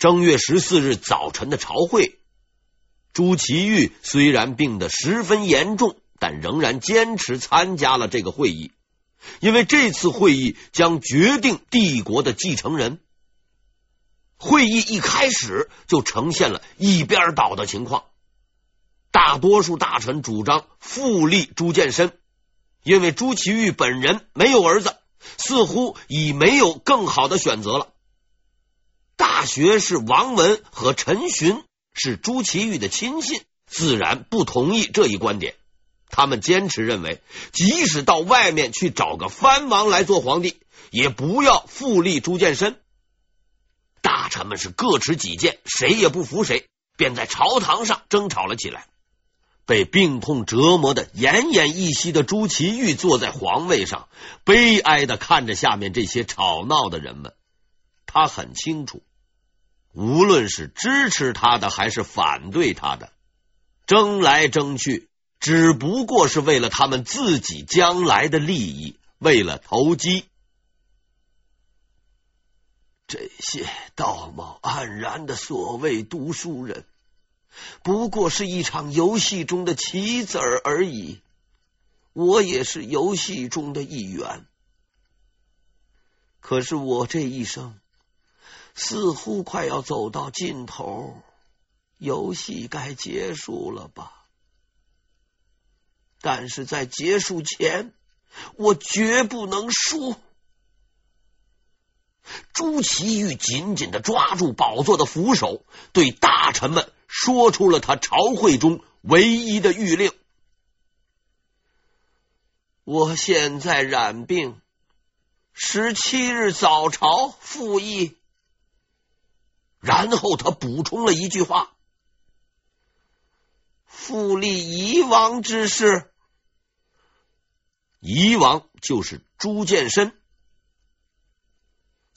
正月十四日早晨的朝会，朱祁钰虽然病得十分严重，但仍然坚持参加了这个会议，因为这次会议将决定帝国的继承人。会议一开始就呈现了一边倒的情况，大多数大臣主张复立朱见深，因为朱祁钰本人没有儿子，似乎已没有更好的选择了。大学士王文和陈寻是朱祁钰的亲信，自然不同意这一观点。他们坚持认为，即使到外面去找个藩王来做皇帝，也不要复立朱见深。大臣们是各持己见，谁也不服谁，便在朝堂上争吵了起来。被病痛折磨的奄奄一息的朱祁钰坐在皇位上，悲哀的看着下面这些吵闹的人们。他很清楚，无论是支持他的还是反对他的，争来争去，只不过是为了他们自己将来的利益，为了投机。这些道貌岸然的所谓读书人，不过是一场游戏中的棋子儿而已。我也是游戏中的一员，可是我这一生似乎快要走到尽头，游戏该结束了吧？但是在结束前，我绝不能输。朱祁钰紧紧的抓住宝座的扶手，对大臣们说出了他朝会中唯一的谕令：“我现在染病，十七日早朝复议。”然后他补充了一句话：“复立夷王之事，夷王就是朱见深。”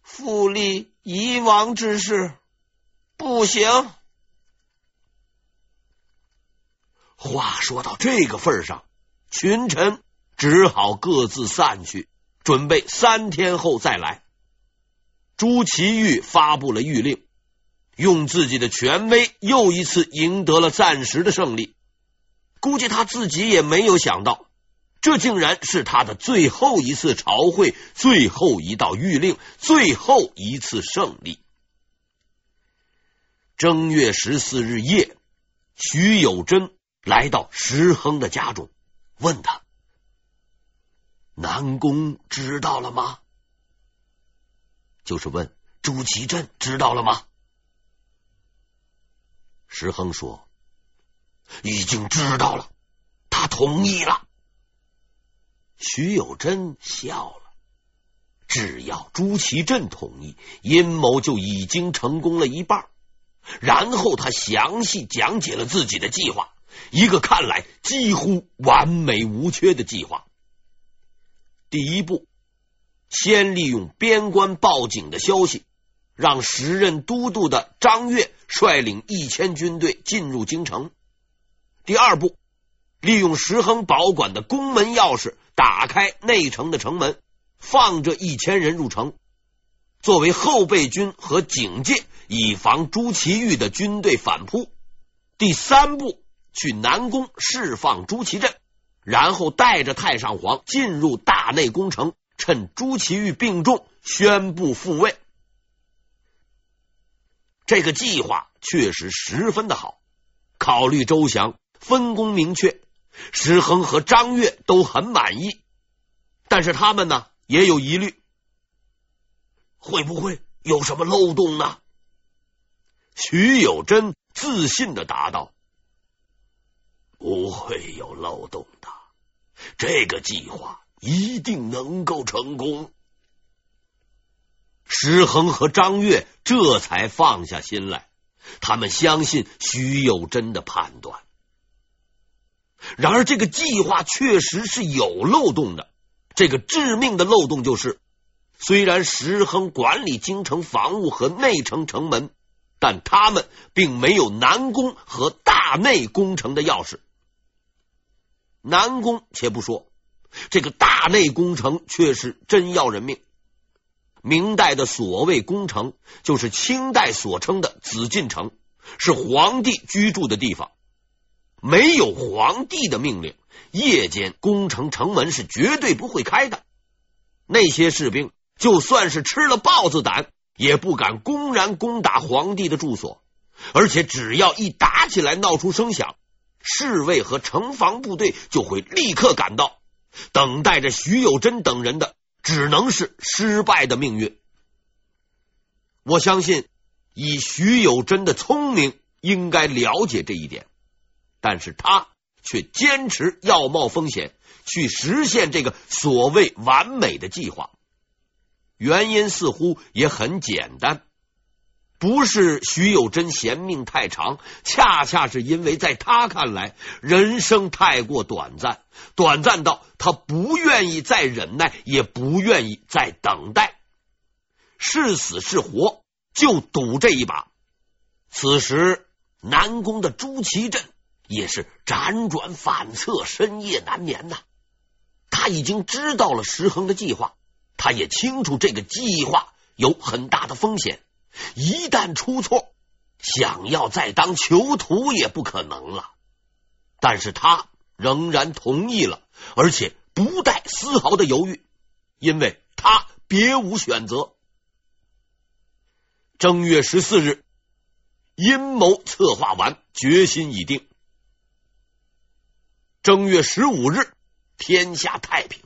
复立夷王之事不行。话说到这个份上，群臣只好各自散去，准备三天后再来。朱祁钰发布了谕令，用自己的权威又一次赢得了暂时的胜利。估计他自己也没有想到。这竟然是他的最后一次朝会，最后一道谕令，最后一次胜利。正月十四日夜，徐有贞来到石亨的家中，问他：“南宫知道了吗？”就是问朱祁镇知道了吗？石亨说：“已经知道了，他同意了。”徐有贞笑了，只要朱祁镇同意，阴谋就已经成功了一半。然后他详细讲解了自己的计划，一个看来几乎完美无缺的计划。第一步，先利用边关报警的消息，让时任都督的张悦率领一千军队进入京城。第二步，利用石亨保管的宫门钥匙。打开内城的城门，放这一千人入城，作为后备军和警戒，以防朱祁钰的军队反扑。第三步，去南宫释放朱祁镇，然后带着太上皇进入大内宫城，趁朱祁钰病重，宣布复位。这个计划确实十分的好，考虑周详，分工明确。石恒和张悦都很满意，但是他们呢也有疑虑，会不会有什么漏洞呢？徐有贞自信的答道：“不会有漏洞的，这个计划一定能够成功。”石亨和张悦这才放下心来，他们相信徐有贞的判断。然而，这个计划确实是有漏洞的。这个致命的漏洞就是，虽然石亨管理京城防务和内城城门，但他们并没有南宫和大内宫城的钥匙。南宫且不说，这个大内宫城却是真要人命。明代的所谓宫城，就是清代所称的紫禁城，是皇帝居住的地方。没有皇帝的命令，夜间宫城城门是绝对不会开的。那些士兵就算是吃了豹子胆，也不敢公然攻打皇帝的住所。而且只要一打起来，闹出声响，侍卫和城防部队就会立刻赶到，等待着徐有贞等人的只能是失败的命运。我相信，以徐有贞的聪明，应该了解这一点。但是他却坚持要冒风险去实现这个所谓完美的计划，原因似乎也很简单，不是徐有贞嫌命太长，恰恰是因为在他看来人生太过短暂，短暂到他不愿意再忍耐，也不愿意再等待，是死是活就赌这一把。此时南宫的朱祁镇。也是辗转反侧，深夜难眠呐。他已经知道了石亨的计划，他也清楚这个计划有很大的风险，一旦出错，想要再当囚徒也不可能了。但是他仍然同意了，而且不带丝毫的犹豫，因为他别无选择。正月十四日，阴谋策划完，决心已定。正月十五日，天下太平。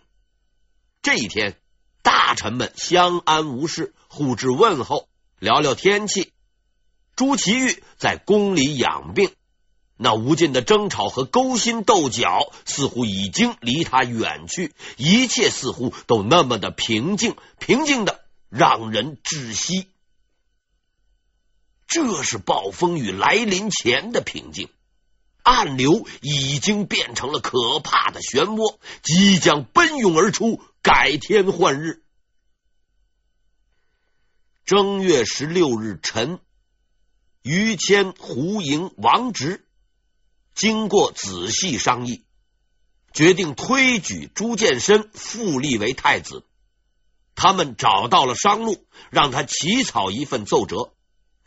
这一天，大臣们相安无事，互致问候，聊聊天气。朱祁钰在宫里养病，那无尽的争吵和勾心斗角似乎已经离他远去，一切似乎都那么的平静，平静的让人窒息。这是暴风雨来临前的平静。暗流已经变成了可怕的漩涡，即将奔涌而出，改天换日。正月十六日晨，于谦、胡盈、王直经过仔细商议，决定推举朱见深复立为太子。他们找到了商路，让他起草一份奏折。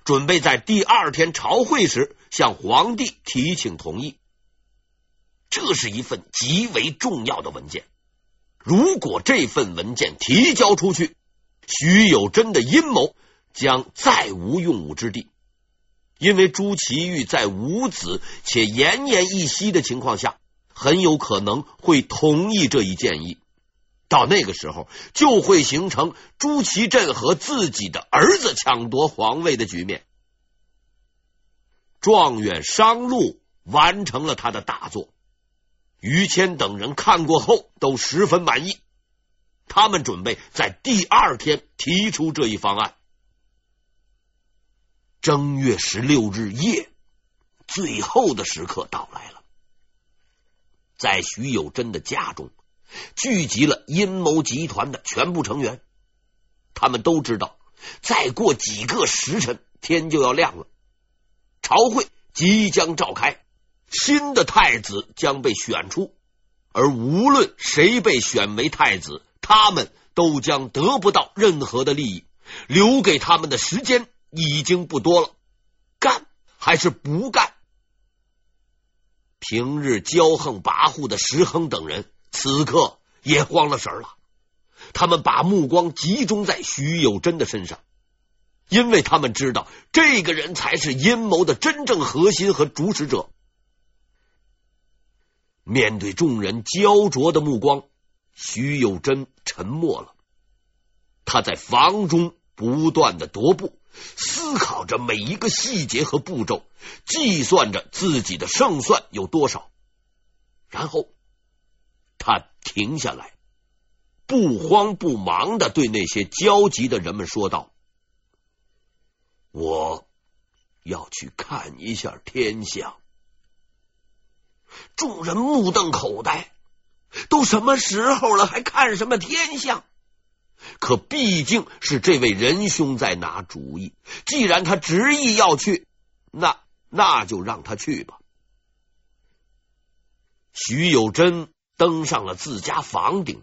准备在第二天朝会时向皇帝提请同意，这是一份极为重要的文件。如果这份文件提交出去，徐有贞的阴谋将再无用武之地。因为朱祁钰在无子且奄奄一息的情况下，很有可能会同意这一建议。到那个时候，就会形成朱祁镇和自己的儿子抢夺皇位的局面。状元商禄完成了他的大作，于谦等人看过后都十分满意。他们准备在第二天提出这一方案。正月十六日夜，最后的时刻到来了，在徐有贞的家中。聚集了阴谋集团的全部成员，他们都知道，再过几个时辰，天就要亮了，朝会即将召开，新的太子将被选出，而无论谁被选为太子，他们都将得不到任何的利益，留给他们的时间已经不多了，干还是不干？平日骄横跋扈的石亨等人。此刻也慌了神了，他们把目光集中在徐有贞的身上，因为他们知道这个人才是阴谋的真正核心和主使者。面对众人焦灼的目光，徐有贞沉默了。他在房中不断的踱步，思考着每一个细节和步骤，计算着自己的胜算有多少，然后。他停下来，不慌不忙的对那些焦急的人们说道：“我要去看一下天象。”众人目瞪口呆，都什么时候了，还看什么天象？可毕竟是这位仁兄在拿主意，既然他执意要去，那那就让他去吧。徐有贞。登上了自家房顶，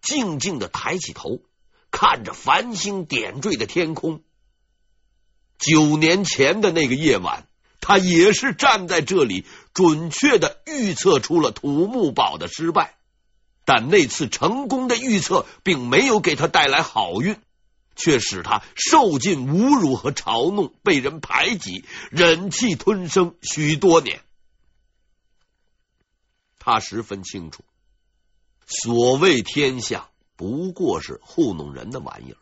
静静的抬起头，看着繁星点缀的天空。九年前的那个夜晚，他也是站在这里，准确的预测出了土木堡的失败。但那次成功的预测，并没有给他带来好运，却使他受尽侮辱和嘲弄，被人排挤，忍气吞声许多年。他十分清楚，所谓天象不过是糊弄人的玩意儿。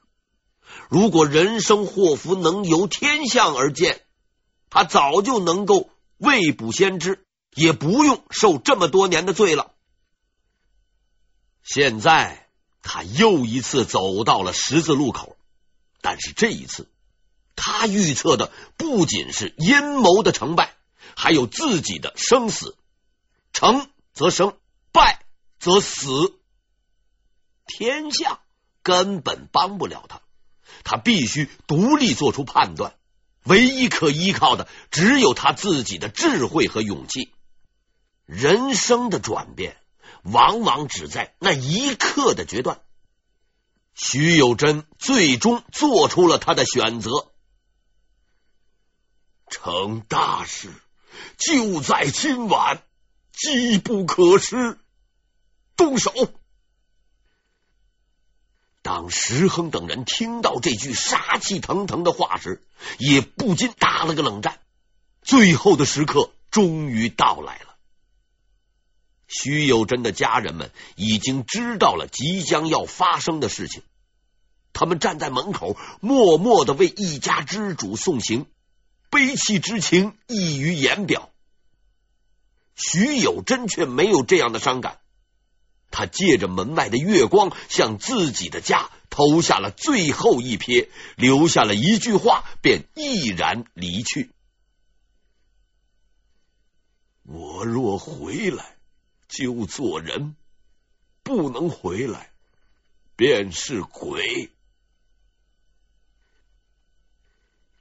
如果人生祸福能由天象而见，他早就能够未卜先知，也不用受这么多年的罪了。现在他又一次走到了十字路口，但是这一次，他预测的不仅是阴谋的成败，还有自己的生死。成则生，败则死。天象根本帮不了他，他必须独立做出判断。唯一可依靠的，只有他自己的智慧和勇气。人生的转变。往往只在那一刻的决断。徐有贞最终做出了他的选择，成大事就在今晚，机不可失，动手。当石亨等人听到这句杀气腾腾的话时，也不禁打了个冷战。最后的时刻终于到来了。徐有贞的家人们已经知道了即将要发生的事情，他们站在门口，默默的为一家之主送行，悲戚之情溢于言表。徐有贞却没有这样的伤感，他借着门外的月光，向自己的家投下了最后一瞥，留下了一句话，便毅然离去：“我若回来。”就做人，不能回来，便是鬼。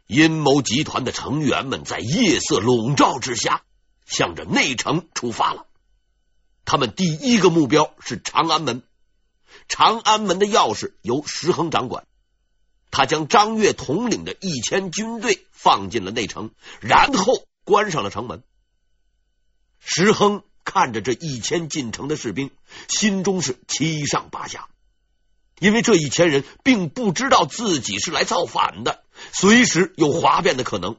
阴谋集团的成员们在夜色笼罩之下，向着内城出发了。他们第一个目标是长安门，长安门的钥匙由石亨掌管。他将张悦统领的一千军队放进了内城，然后关上了城门。石亨。看着这一千进城的士兵，心中是七上八下，因为这一千人并不知道自己是来造反的，随时有哗变的可能。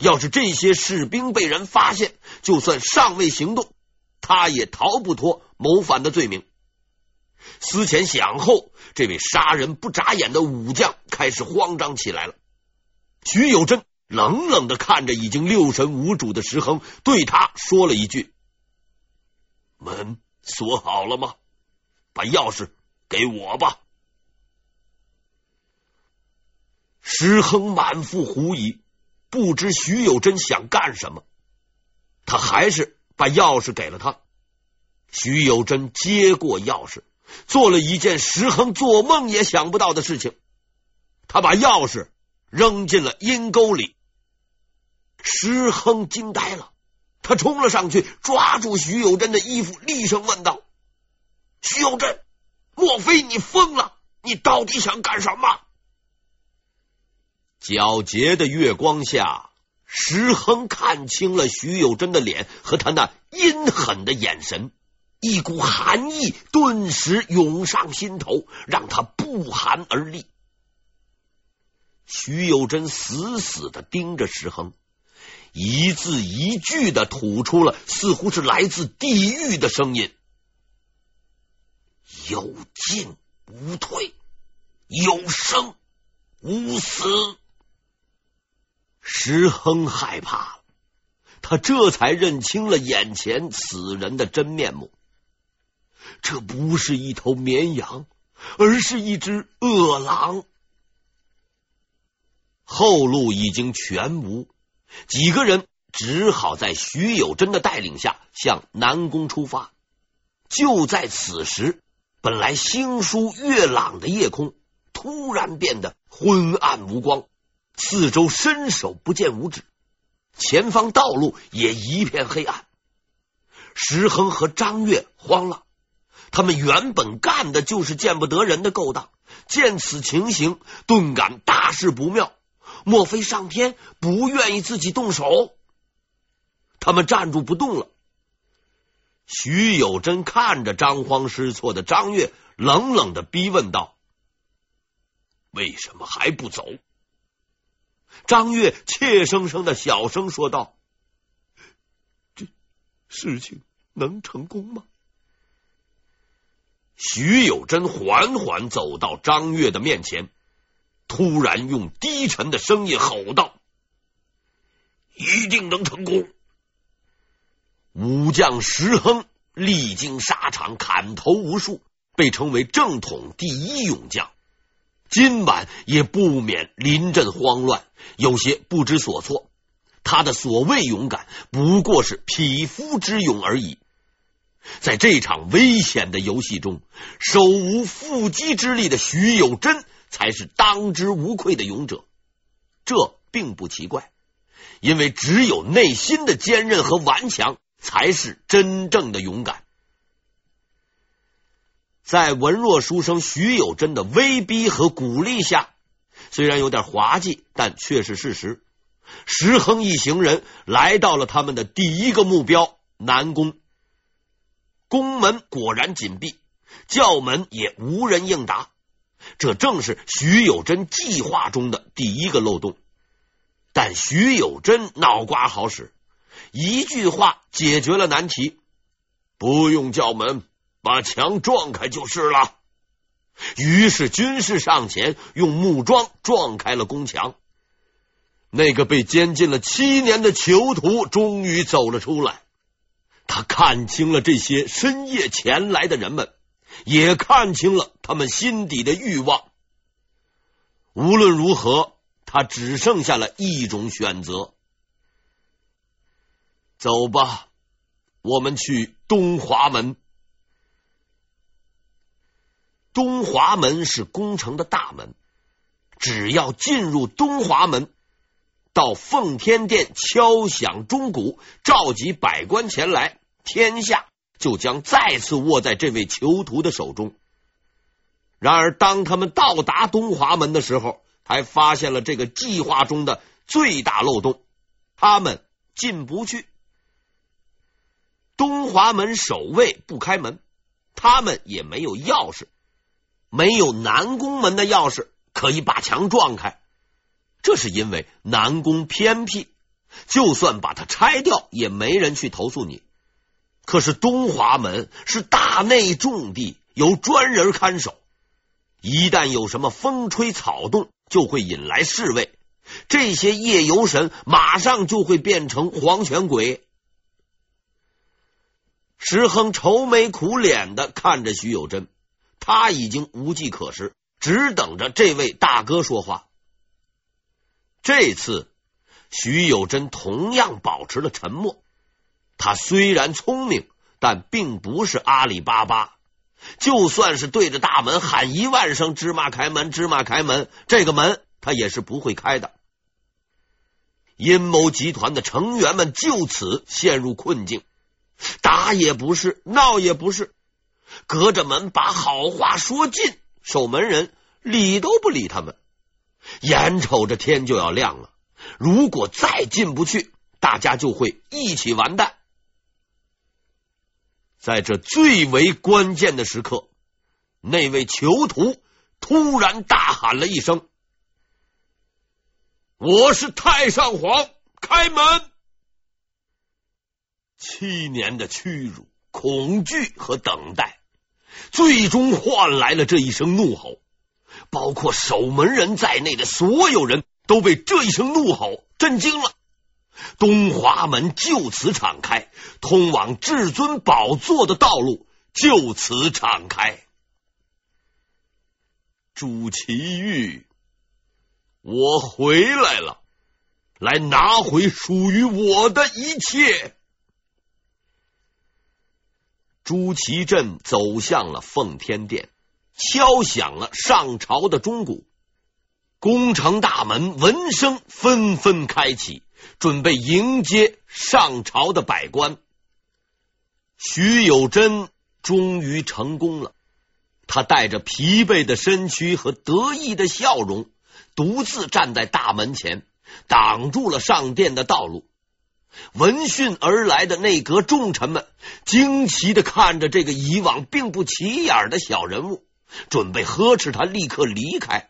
要是这些士兵被人发现，就算尚未行动，他也逃不脱谋反的罪名。思前想后，这位杀人不眨眼的武将开始慌张起来了。徐有贞冷冷的看着已经六神无主的石亨，对他说了一句。门锁好了吗？把钥匙给我吧。石亨满腹狐疑，不知徐有贞想干什么，他还是把钥匙给了他。徐有贞接过钥匙，做了一件石亨做梦也想不到的事情，他把钥匙扔进了阴沟里。石亨惊呆了。他冲了上去，抓住徐有贞的衣服，厉声问道：“徐有贞，莫非你疯了？你到底想干什么？”皎洁的月光下，石亨看清了徐有贞的脸和他那阴狠的眼神，一股寒意顿时涌上心头，让他不寒而栗。徐有贞死死的盯着石亨。一字一句的吐出了，似乎是来自地狱的声音：“有进无退，有生无死。”石亨害怕了，他这才认清了眼前此人的真面目。这不是一头绵羊，而是一只饿狼。后路已经全无。几个人只好在徐有贞的带领下向南宫出发。就在此时，本来星疏月朗的夜空突然变得昏暗无光，四周伸手不见五指，前方道路也一片黑暗。石亨和张悦慌了，他们原本干的就是见不得人的勾当，见此情形，顿感大事不妙。莫非上天不愿意自己动手？他们站住不动了。徐有贞看着张慌失措的张月，冷冷的逼问道：“为什么还不走？”张月怯生生的小声说道：“这事情能成功吗？”徐有贞缓缓走到张月的面前，突然用低沉的声音吼道：“一定能成功！”武将石亨历经沙场，砍头无数，被称为正统第一勇将。今晚也不免临阵慌乱，有些不知所措。他的所谓勇敢，不过是匹夫之勇而已。在这场危险的游戏中，手无缚鸡之力的徐有贞才是当之无愧的勇者。这并不奇怪，因为只有内心的坚韧和顽强。才是真正的勇敢。在文弱书生徐有贞的威逼和鼓励下，虽然有点滑稽，但却是事实。石亨一行人来到了他们的第一个目标——南宫。宫门果然紧闭，叫门也无人应答。这正是徐有贞计划中的第一个漏洞。但徐有贞脑瓜好使。一句话解决了难题，不用叫门，把墙撞开就是了。于是军士上前用木桩撞开了宫墙。那个被监禁了七年的囚徒终于走了出来。他看清了这些深夜前来的人们，也看清了他们心底的欲望。无论如何，他只剩下了一种选择。走吧，我们去东华门。东华门是宫城的大门，只要进入东华门，到奉天殿敲响钟鼓，召集百官前来，天下就将再次握在这位囚徒的手中。然而，当他们到达东华门的时候，还发现了这个计划中的最大漏洞：他们进不去。东华门守卫不开门，他们也没有钥匙，没有南宫门的钥匙可以把墙撞开。这是因为南宫偏僻，就算把它拆掉，也没人去投诉你。可是东华门是大内重地，有专人看守，一旦有什么风吹草动，就会引来侍卫，这些夜游神马上就会变成黄泉鬼。石亨愁眉苦脸的看着徐有贞，他已经无计可施，只等着这位大哥说话。这次徐有贞同样保持了沉默。他虽然聪明，但并不是阿里巴巴。就算是对着大门喊一万声“芝麻开门，芝麻开门”，这个门他也是不会开的。阴谋集团的成员们就此陷入困境。打也不是，闹也不是，隔着门把好话说尽，守门人理都不理他们。眼瞅着天就要亮了，如果再进不去，大家就会一起完蛋。在这最为关键的时刻，那位囚徒突然大喊了一声：“我是太上皇，开门！”七年的屈辱、恐惧和等待，最终换来了这一声怒吼。包括守门人在内的所有人都被这一声怒吼震惊了。东华门就此敞开，通往至尊宝座的道路就此敞开。朱祁钰，我回来了，来拿回属于我的一切。朱祁镇走向了奉天殿，敲响了上朝的钟鼓，宫城大门闻声纷纷开启，准备迎接上朝的百官。徐有贞终于成功了，他带着疲惫的身躯和得意的笑容，独自站在大门前，挡住了上殿的道路。闻讯而来的内阁重臣们惊奇的看着这个以往并不起眼的小人物，准备呵斥他立刻离开。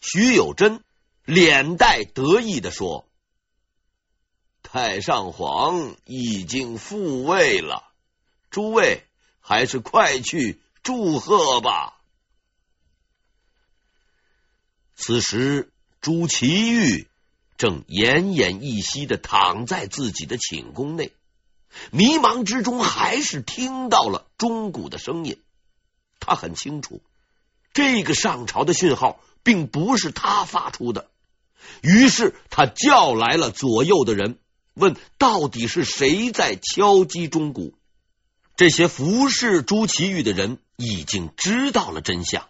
徐有贞脸带得意的说：“太上皇已经复位了，诸位还是快去。”祝贺吧！此时，朱祁钰正奄奄一息的躺在自己的寝宫内，迷茫之中还是听到了钟鼓的声音。他很清楚，这个上朝的讯号并不是他发出的。于是，他叫来了左右的人，问到底是谁在敲击钟鼓。这些服侍朱祁钰的人已经知道了真相，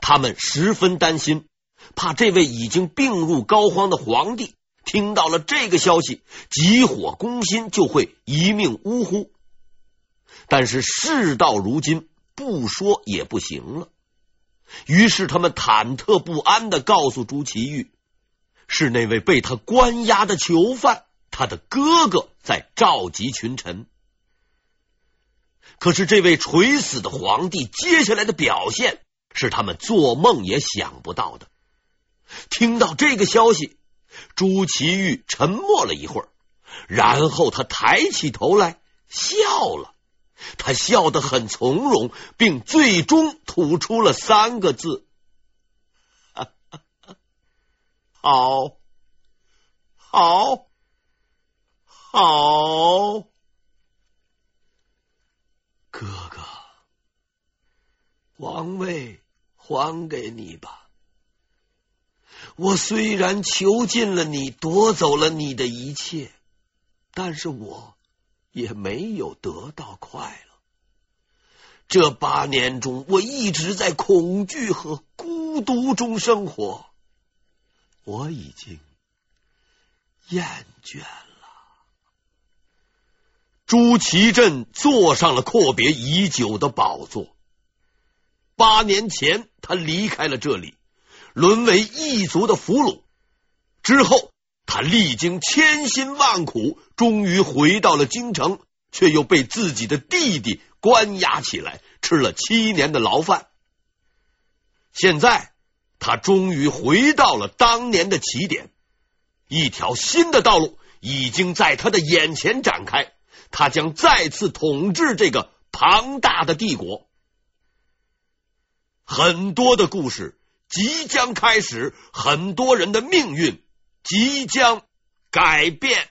他们十分担心，怕这位已经病入膏肓的皇帝听到了这个消息，急火攻心，就会一命呜呼。但是事到如今，不说也不行了。于是他们忐忑不安的告诉朱祁钰，是那位被他关押的囚犯，他的哥哥在召集群臣。可是，这位垂死的皇帝接下来的表现是他们做梦也想不到的。听到这个消息，朱祁钰沉默了一会儿，然后他抬起头来笑了。他笑得很从容，并最终吐出了三个字：“ 好，好，好。”哥哥，王位还给你吧。我虽然囚禁了你，夺走了你的一切，但是我也没有得到快乐。这八年中，我一直在恐惧和孤独中生活，我已经厌倦了。朱祁镇坐上了阔别已久的宝座。八年前，他离开了这里，沦为异族的俘虏。之后，他历经千辛万苦，终于回到了京城，却又被自己的弟弟关押起来，吃了七年的牢饭。现在，他终于回到了当年的起点，一条新的道路已经在他的眼前展开。他将再次统治这个庞大的帝国，很多的故事即将开始，很多人的命运即将改变。